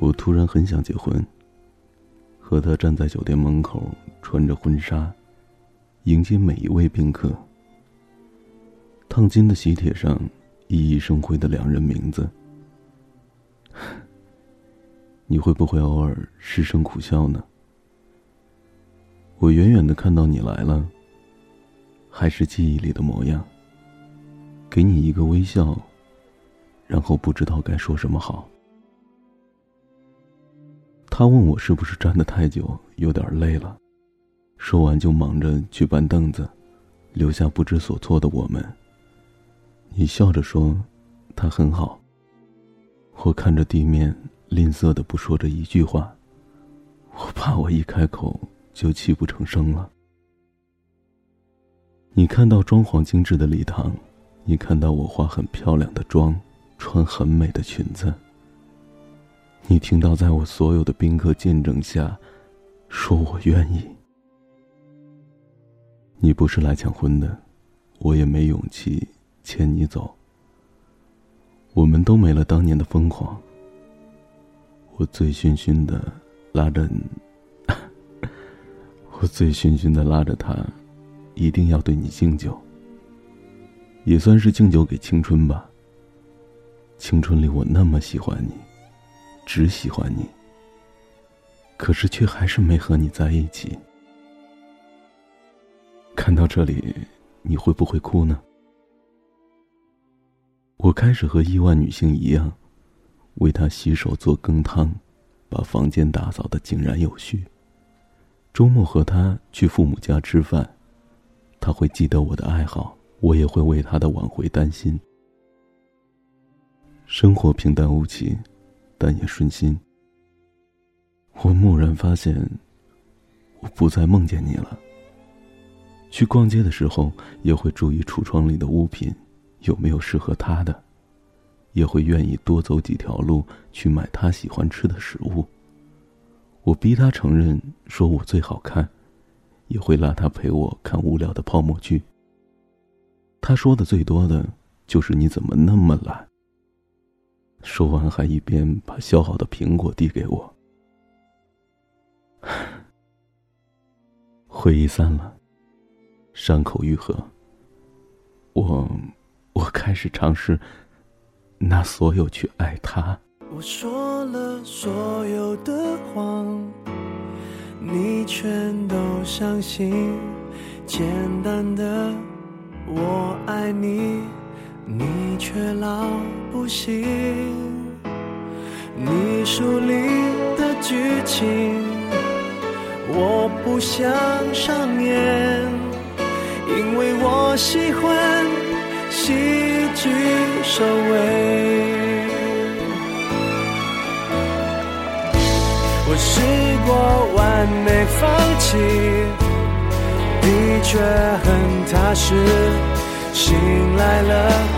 我突然很想结婚，和他站在酒店门口，穿着婚纱，迎接每一位宾客。烫金的喜帖上，熠熠生辉的两人名字。你会不会偶尔失声苦笑呢？我远远的看到你来了，还是记忆里的模样。给你一个微笑，然后不知道该说什么好。他问我是不是站得太久，有点累了。说完就忙着去搬凳子，留下不知所措的我们。你笑着说：“他很好。”我看着地面，吝啬的不说这一句话。我怕我一开口就泣不成声了。你看到装潢精致的礼堂，你看到我化很漂亮的妆，穿很美的裙子。你听到，在我所有的宾客见证下，说我愿意。你不是来抢婚的，我也没勇气牵你走。我们都没了当年的疯狂。我醉醺醺的拉着你，我醉醺醺的拉着他，一定要对你敬酒。也算是敬酒给青春吧。青春里我那么喜欢你。只喜欢你，可是却还是没和你在一起。看到这里，你会不会哭呢？我开始和亿万女性一样，为他洗手做羹汤，把房间打扫的井然有序。周末和他去父母家吃饭，他会记得我的爱好，我也会为他的挽回担心。生活平淡无奇。但也顺心。我蓦然发现，我不再梦见你了。去逛街的时候，也会注意橱窗里的物品有没有适合他的，也会愿意多走几条路去买他喜欢吃的食物。我逼他承认，说我最好看，也会拉他陪我看无聊的泡沫剧。他说的最多的就是你怎么那么懒。说完，还一边把削好的苹果递给我。回忆散了，伤口愈合。我，我开始尝试拿所有去爱他。我说了所有的谎，你全都相信。简单的，我爱你。你却老不信，你书里的剧情我不想上演，因为我喜欢喜剧收尾。我试过完美放弃，的确很踏实，醒来了。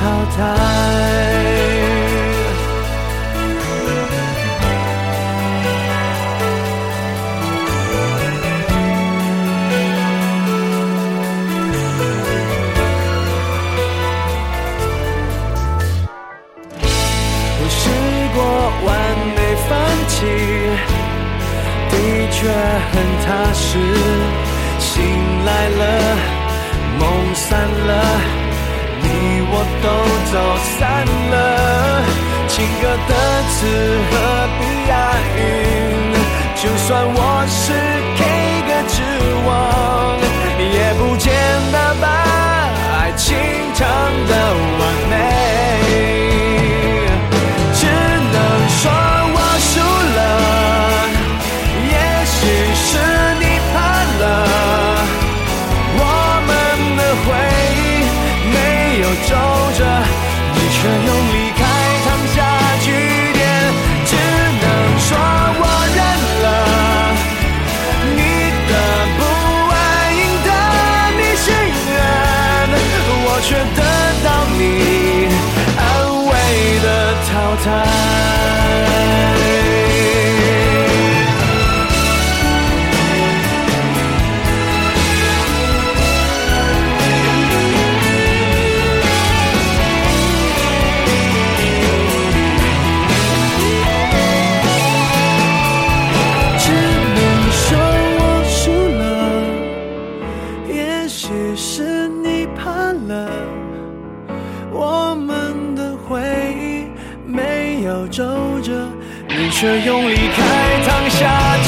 淘汰我试过完美放弃的确很踏实醒来了梦散了。你我都走散了。情歌的词何必押韵？就算我是 K 歌之王，却用离开烫下